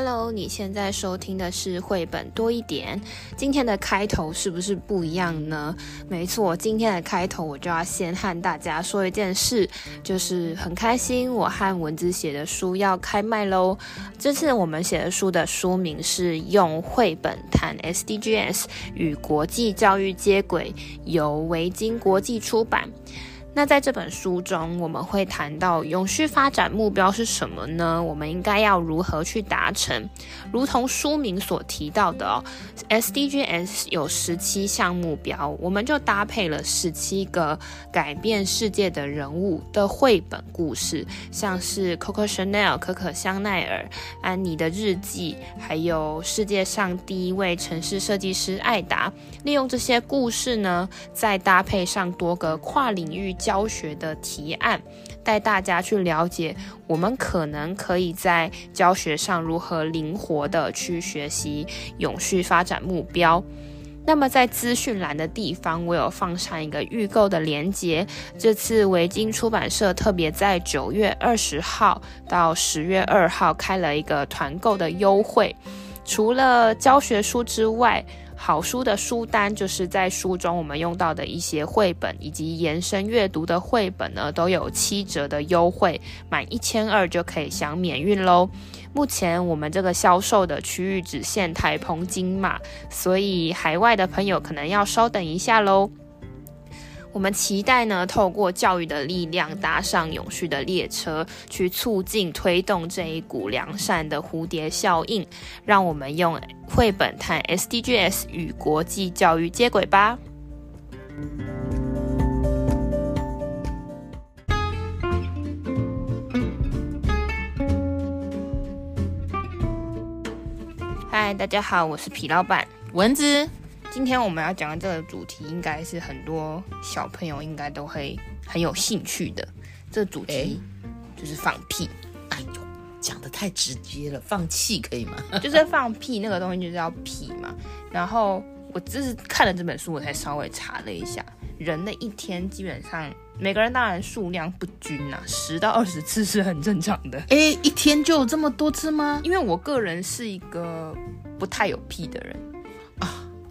Hello，你现在收听的是绘本多一点。今天的开头是不是不一样呢？没错，今天的开头我就要先和大家说一件事，就是很开心，我和文字写的书要开卖喽。这次我们写的书的书名是《用绘本谈 SDGs 与国际教育接轨》，由维京国际出版。那在这本书中，我们会谈到永续发展目标是什么呢？我们应该要如何去达成？如同书名所提到的哦，SDGs 有十七项目标，我们就搭配了十七个改变世界的人物的绘本故事，像是 Coco Chanel 可可香奈儿、安妮的日记，还有世界上第一位城市设计师艾达。利用这些故事呢，再搭配上多个跨领域。教学的提案，带大家去了解，我们可能可以在教学上如何灵活的去学习永续发展目标。那么在资讯栏的地方，我有放上一个预购的链接。这次维京出版社特别在九月二十号到十月二号开了一个团购的优惠，除了教学书之外。好书的书单就是在书中我们用到的一些绘本以及延伸阅读的绘本呢，都有七折的优惠，满一千二就可以享免运喽。目前我们这个销售的区域只限台澎金马，所以海外的朋友可能要稍等一下喽。我们期待呢，透过教育的力量，搭上永续的列车，去促进推动这一股良善的蝴蝶效应。让我们用绘本谈 SDGs 与国际教育接轨吧。嗨，大家好，我是皮老板蚊子。今天我们要讲的这个主题，应该是很多小朋友应该都会很有兴趣的。这主题就是放屁。哎呦，讲的太直接了，放气可以吗？就是放屁，那个东西就是要屁嘛。然后我只是看了这本书，我才稍微查了一下，人的一天基本上每个人当然数量不均啊，十到二十次是很正常的。哎，一天就有这么多次吗？因为我个人是一个不太有屁的人。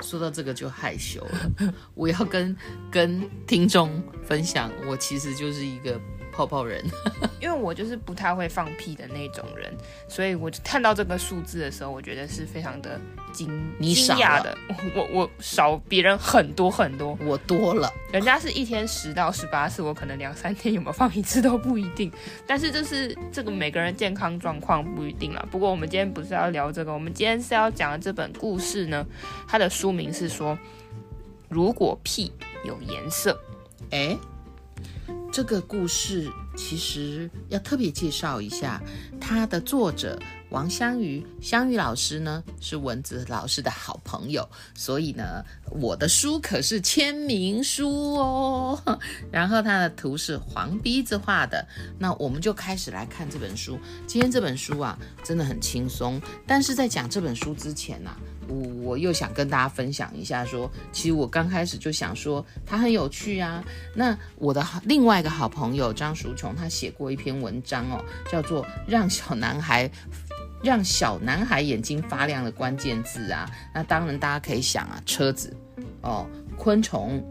说到这个就害羞了，我要跟跟听众分享，我其实就是一个泡泡人，因为我就是不太会放屁的那种人，所以我看到这个数字的时候，我觉得是非常的惊惊讶的。我我少别人很多很多，我多了，人家是一天十到十八次，我可能两三天有没有放一次都不一定。但是就是这个每个人健康状况不一定了。不过我们今天不是要聊这个，我们今天是要讲的这本故事呢，它的书名是说，如果屁有颜色，哎。这个故事其实要特别介绍一下，它的作者王香瑜，香瑜老师呢是蚊子老师的好朋友，所以呢，我的书可是签名书哦。然后它的图是黄鼻子画的，那我们就开始来看这本书。今天这本书啊，真的很轻松，但是在讲这本书之前呢、我我又想跟大家分享一下说，其实我刚开始就想说他很有趣啊。那我的另外一个好朋友张淑琼，他写过一篇文章哦，叫做《让小男孩 让小男孩眼睛发亮的关键字》啊。那当然大家可以想啊，车子哦，昆虫、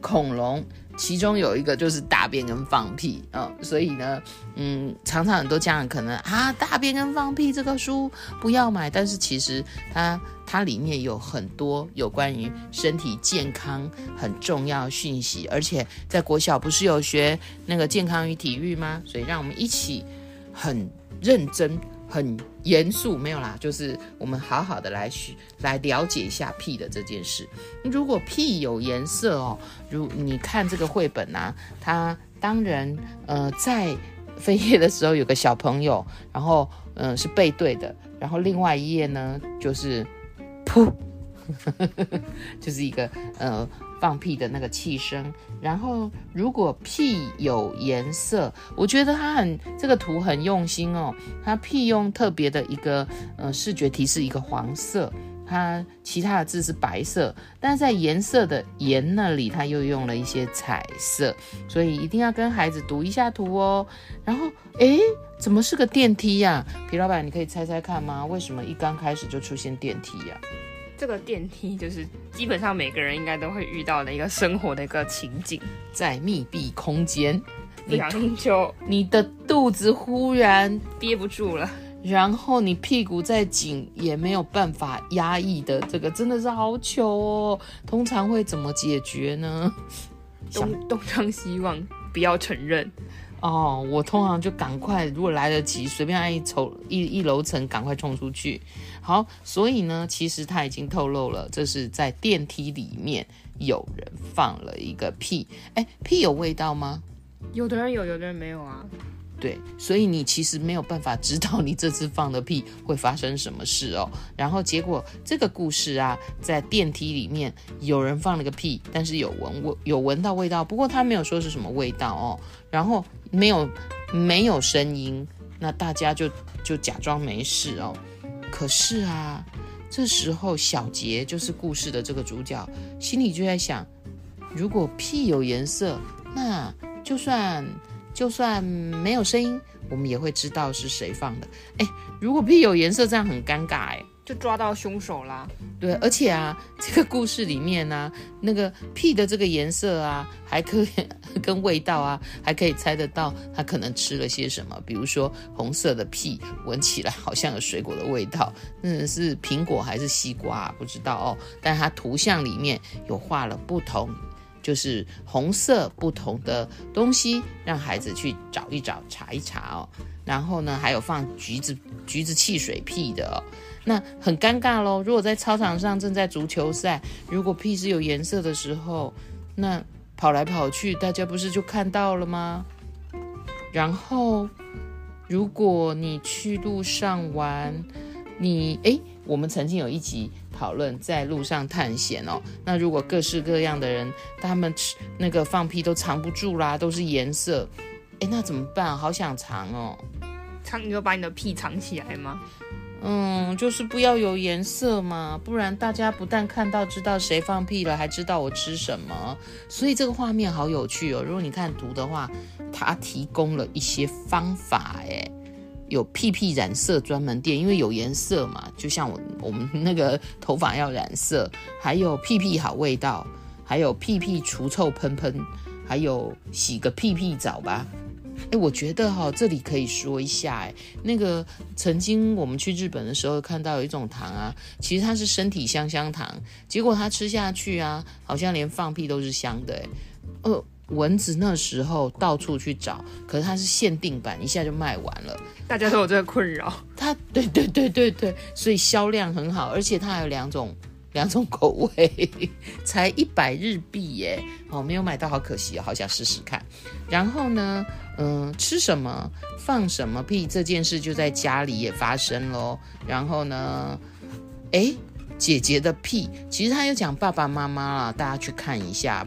恐龙。其中有一个就是大便跟放屁啊、哦，所以呢，嗯，常常很多家长可能啊，大便跟放屁这个书不要买，但是其实它它里面有很多有关于身体健康很重要讯息，而且在国小不是有学那个健康与体育吗？所以让我们一起很认真。很严肃，没有啦，就是我们好好的来学，来了解一下屁的这件事。如果屁有颜色哦，如你看这个绘本啊，它当然呃在飞页的时候有个小朋友，然后嗯、呃、是背对的，然后另外一页呢就是噗，就是一个呃。放屁的那个气声，然后如果屁有颜色，我觉得它很这个图很用心哦，它屁用特别的一个呃视觉提示一个黄色，它其他的字是白色，但是在颜色的“颜”那里，它又用了一些彩色，所以一定要跟孩子读一下图哦。然后，诶，怎么是个电梯呀？皮老板，你可以猜猜看吗？为什么一刚开始就出现电梯呀？这个电梯就是基本上每个人应该都会遇到的一个生活的一个情景，在密闭空间，不小心就你的肚子忽然憋不住了。然后你屁股再紧也没有办法压抑的，这个真的是好糗哦。通常会怎么解决呢？东东张西望，不要承认。哦，我通常就赶快，如果来得及，随便按一层一一楼层，赶快冲出去。好，所以呢，其实他已经透露了，这是在电梯里面有人放了一个屁。哎，屁有味道吗？有的人有，有的人没有啊。对，所以你其实没有办法知道你这次放的屁会发生什么事哦。然后结果这个故事啊，在电梯里面有人放了个屁，但是有闻味，有闻到味道，不过他没有说是什么味道哦。然后没有没有声音，那大家就就假装没事哦。可是啊，这时候小杰就是故事的这个主角，心里就在想：如果屁有颜色，那就算。就算没有声音，我们也会知道是谁放的。哎，如果屁有颜色，这样很尴尬哎，就抓到凶手啦。对，而且啊，这个故事里面呢、那个屁的这个颜色啊，还可以 跟味道啊，还可以猜得到他可能吃了些什么。比如说红色的屁，闻起来好像有水果的味道，嗯，是苹果还是西瓜？不知道哦。但它图像里面有画了不同。就是红色不同的东西，让孩子去找一找、查一查哦。然后呢，还有放橘子、橘子汽水屁的哦。那很尴尬喽。如果在操场上正在足球赛，如果屁是有颜色的时候，那跑来跑去，大家不是就看到了吗？然后，如果你去路上玩，你诶，我们曾经有一集。讨论在路上探险哦，那如果各式各样的人，他们吃那个放屁都藏不住啦，都是颜色，哎，那怎么办？好想藏哦，藏你就把你的屁藏起来吗？嗯，就是不要有颜色嘛，不然大家不但看到知道谁放屁了，还知道我吃什么，所以这个画面好有趣哦。如果你看图的话，它提供了一些方法，哎。有屁屁染色专门店，因为有颜色嘛，就像我我们那个 头发要染色，还有屁屁好味道，还有屁屁除臭喷喷，还有洗个屁屁澡吧。哎，我觉得哈、哦，这里可以说一下，哎，那个曾经我们去日本的时候看到有一种糖啊，其实它是身体香香糖，结果它吃下去啊，好像连放屁都是香的，哎，呃。蚊子那时候到处去找，可是它是限定版，一下就卖完了。大家都有这个困扰。它对对对对对，所以销量很好，而且它还有两种两种口味，才一百日币耶！哦，没有买到，好可惜哦，好想试试看。然后呢，嗯，吃什么放什么屁这件事就在家里也发生喽。然后呢，诶，姐姐的屁，其实他有讲爸爸妈妈啦，大家去看一下。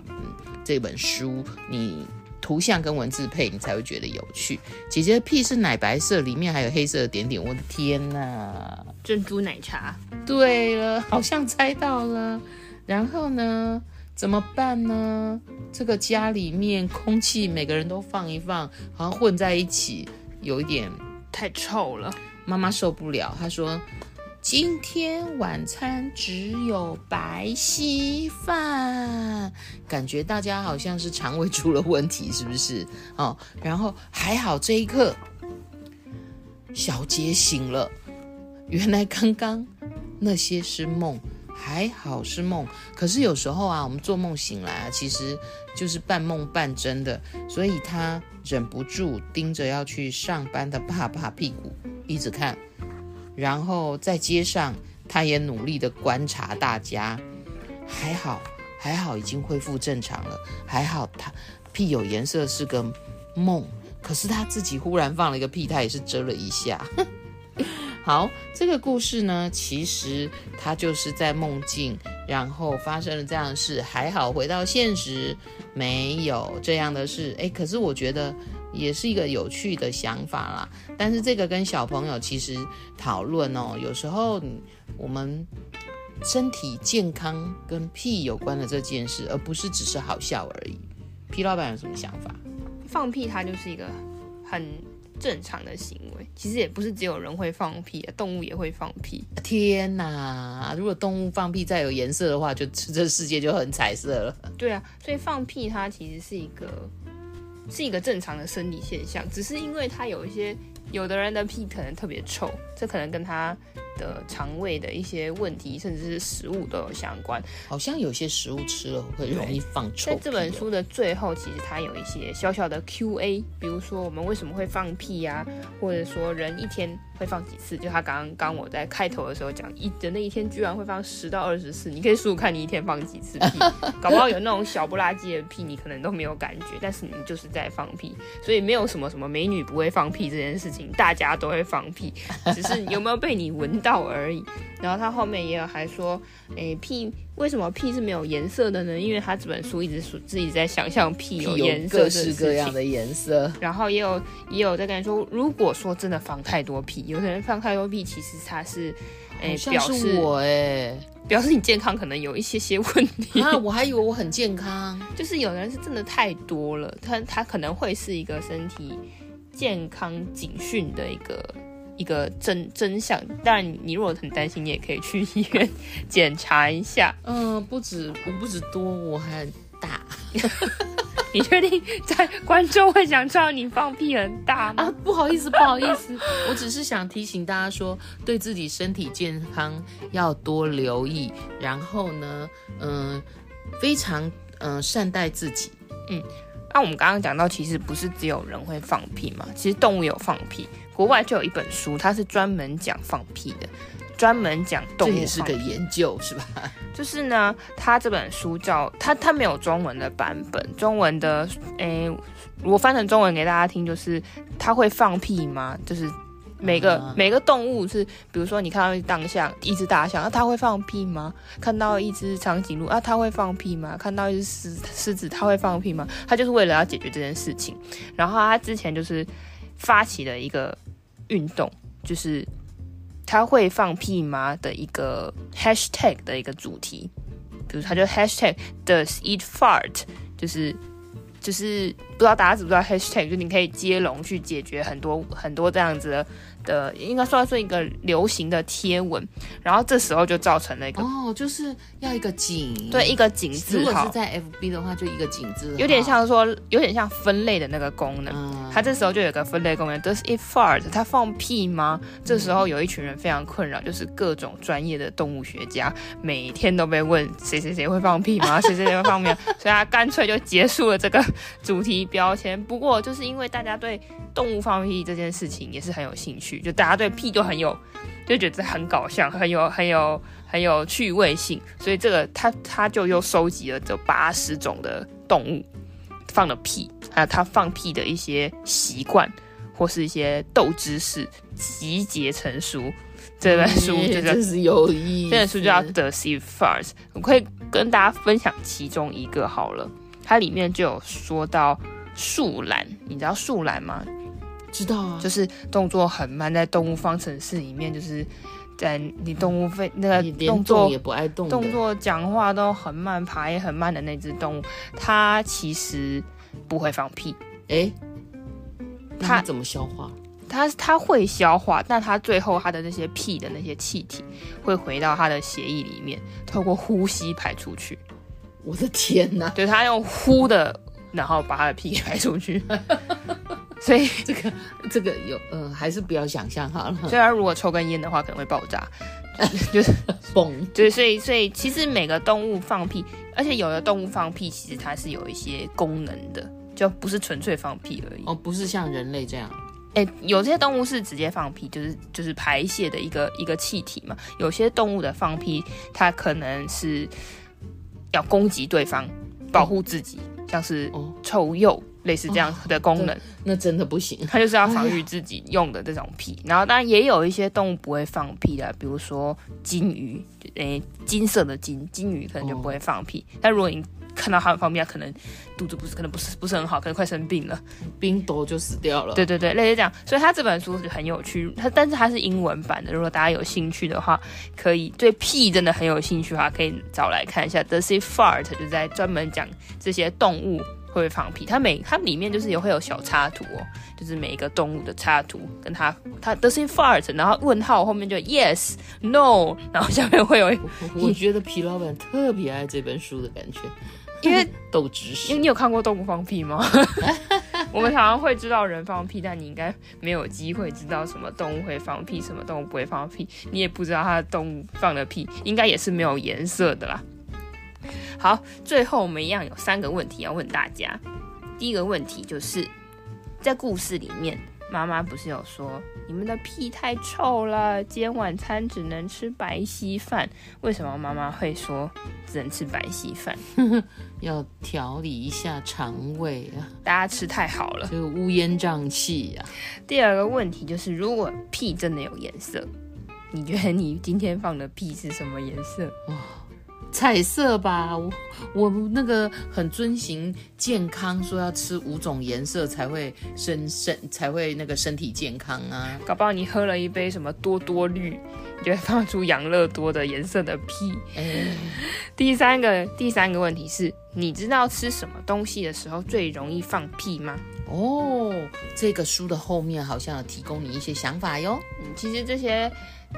这本书，你图像跟文字配，你才会觉得有趣。姐姐的屁是奶白色，里面还有黑色的点点。我的天哪！珍珠奶茶。对了，好像猜到了。然后呢？怎么办呢？这个家里面空气每个人都放一放，好像混在一起，有一点太臭了。妈妈受不了，她说。今天晚餐只有白稀饭，感觉大家好像是肠胃出了问题，是不是？哦，然后还好这一刻，小杰醒了，原来刚刚那些是梦，还好是梦。可是有时候啊，我们做梦醒来啊，其实就是半梦半真的，所以他忍不住盯着要去上班的爸爸屁股一直看。然后在街上，他也努力的观察大家，还好，还好，已经恢复正常了。还好他屁有颜色是个梦，可是他自己忽然放了一个屁，他也是遮了一下。好，这个故事呢，其实他就是在梦境，然后发生了这样的事，还好回到现实没有这样的事。诶，可是我觉得。也是一个有趣的想法啦，但是这个跟小朋友其实讨论哦，有时候我们身体健康跟屁有关的这件事，而不是只是好笑而已。皮老板有什么想法？放屁，它就是一个很正常的行为。其实也不是只有人会放屁，动物也会放屁。天哪！如果动物放屁再有颜色的话，就这世界就很彩色了。对啊，所以放屁它其实是一个是一个正常的生理现象，只是因为它有一些。有的人的屁可能特别臭，这可能跟他的肠胃的一些问题，甚至是食物都有相关。好像有些食物吃了会容易放臭。在这本书的最后，其实它有一些小小的 Q&A，比如说我们为什么会放屁呀、啊，或者说人一天会放几次？就他刚刚我在开头的时候讲，一人的一天居然会放十到二十次，你可以数数看你一天放几次屁，搞不好有那种小不拉几的屁，你可能都没有感觉，但是你就是在放屁，所以没有什么什么美女不会放屁这件事情，大家都会放屁，只是有没有被你闻到而已。然后他后面也有还说，诶，屁为什么屁是没有颜色的呢？因为他这本书一直说自己在想象屁有颜色，各式各样的颜色。然后也有也有在跟你说，如果说真的放太多屁，有的人放太多屁，其实他是，诶，表示我诶，表示你健康可能有一些些问题啊。我还以为我很健康，就是有人是真的太多了，他他可能会是一个身体健康警讯的一个。一个真真相，当然你如果很担心，你也可以去医院检查一下。嗯，不止我不止多，我还大。你确定在观众会想知道你放屁很大吗？啊，不好意思，不好意思，我只是想提醒大家说，对自己身体健康要多留意，然后呢，嗯，非常嗯、呃、善待自己。嗯，那我们刚刚讲到，其实不是只有人会放屁嘛，其实动物有放屁。国外就有一本书，它是专门讲放屁的，专门讲动物。这也是个研究是吧？就是呢，它这本书叫它它没有中文的版本，中文的诶，我翻成中文给大家听，就是它会放屁吗？就是每个、嗯、每个动物是，比如说你看到一大象，一只大象，那它会放屁吗？看到一只长颈鹿啊，它会放屁吗？看到一只狮狮子，它会放屁吗？它就是为了要解决这件事情，然后它之前就是发起了一个。运动就是它会放屁吗的一个 hashtag 的一个主题，比如他就 hashtag does it fart，就是就是不知道大家知不知道 hashtag，就你可以接龙去解决很多很多这样子的。的应该算是一个流行的贴文，然后这时候就造成了一个哦，就是要一个井，对，一个井字号。如果是在 FB 的话，就一个井字号，有点像说，有点像分类的那个功能。嗯、它这时候就有个分类功能，Does it fart？它放屁吗？嗯、这时候有一群人非常困扰，就是各种专业的动物学家每天都被问谁谁谁会放屁吗？谁谁谁会放屁？所以他干脆就结束了这个主题标签。不过就是因为大家对动物放屁这件事情也是很有兴趣。就大家对屁都很有，就觉得很搞笑，很有很有很有趣味性，所以这个他他就又收集了这八十种的动物放的屁，还有他放屁的一些习惯或是一些斗知识，集结成书。这本书就是有意思，这本书就叫 The Sea fart？我可以跟大家分享其中一个好了，它里面就有说到树懒，你知道树懒吗？知道啊，就是动作很慢，在动物方程式里面，就是在你动物非那个动作也不爱动，动作讲话都很慢，爬也很慢的那只动物，它其实不会放屁。哎，它怎么消化？它它会消化，但它最后它的那些屁的那些气体会回到它的血液里面，透过呼吸排出去。我的天哪！对，它用呼的，然后把它的屁排出去。所以 这个这个有呃，还是不要想象好了。虽然如果抽根烟的话，可能会爆炸，就是嘣。对，所以所以其实每个动物放屁，而且有的动物放屁，其实它是有一些功能的，就不是纯粹放屁而已。哦，不是像人类这样。哎、欸，有些动物是直接放屁，就是就是排泄的一个一个气体嘛。有些动物的放屁，它可能是要攻击对方，保护自己，嗯、像是臭鼬。类似这样的功能，哦、那真的不行。它就是要防御自己用的这种屁。哎、然后当然也有一些动物不会放屁的，比如说金鱼，诶，金色的金金鱼可能就不会放屁。哦、但如果你看到它们放屁，它可能肚子不是，可能不是不是很好，可能快生病了，冰多就死掉了。对对对，类似这样。所以它这本书是很有趣，它但是它是英文版的。如果大家有兴趣的话，可以对屁真的很有兴趣的话，可以找来看一下。Does it fart？就在专门讲这些动物。会放屁，它每它里面就是也会有小插图哦，就是每一个动物的插图，跟它它都是 fart，然后问号后面就 yes no，然后下面会有。我觉得皮老板特别爱这本书的感觉，因为 斗知识。因为你有看过动物放屁吗？我们常常会知道人放屁，但你应该没有机会知道什么动物会放屁，什么动物不会放屁，你也不知道它的动物放的屁应该也是没有颜色的啦。好，最后我们一样有三个问题要问大家。第一个问题就是，在故事里面，妈妈不是有说你们的屁太臭了，今天晚餐只能吃白稀饭？为什么妈妈会说只能吃白稀饭？要调理一下肠胃啊！大家吃太好了，就乌烟瘴气呀。第二个问题就是，如果屁真的有颜色，你觉得你今天放的屁是什么颜色？彩色吧，我我那个很遵循健康，说要吃五种颜色才会身身才会那个身体健康啊。搞不好你喝了一杯什么多多绿，你就会放出养乐多的颜色的屁。哎、第三个第三个问题是，你知道吃什么东西的时候最容易放屁吗？哦，这个书的后面好像有提供你一些想法哟。嗯，其实这些，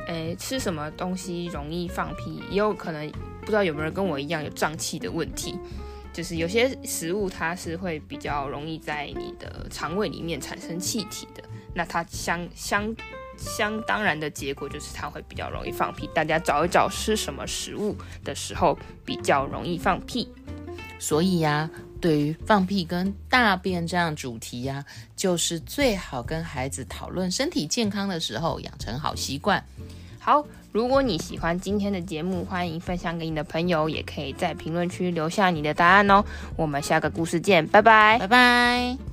诶，吃什么东西容易放屁，也有可能。不知道有没有人跟我一样有胀气的问题，就是有些食物它是会比较容易在你的肠胃里面产生气体的，那它相相相当然的结果就是它会比较容易放屁。大家找一找吃什么食物的时候比较容易放屁。所以呀、啊，对于放屁跟大便这样主题呀、啊，就是最好跟孩子讨论身体健康的时候养成好习惯。好。如果你喜欢今天的节目，欢迎分享给你的朋友，也可以在评论区留下你的答案哦。我们下个故事见，拜拜，拜拜。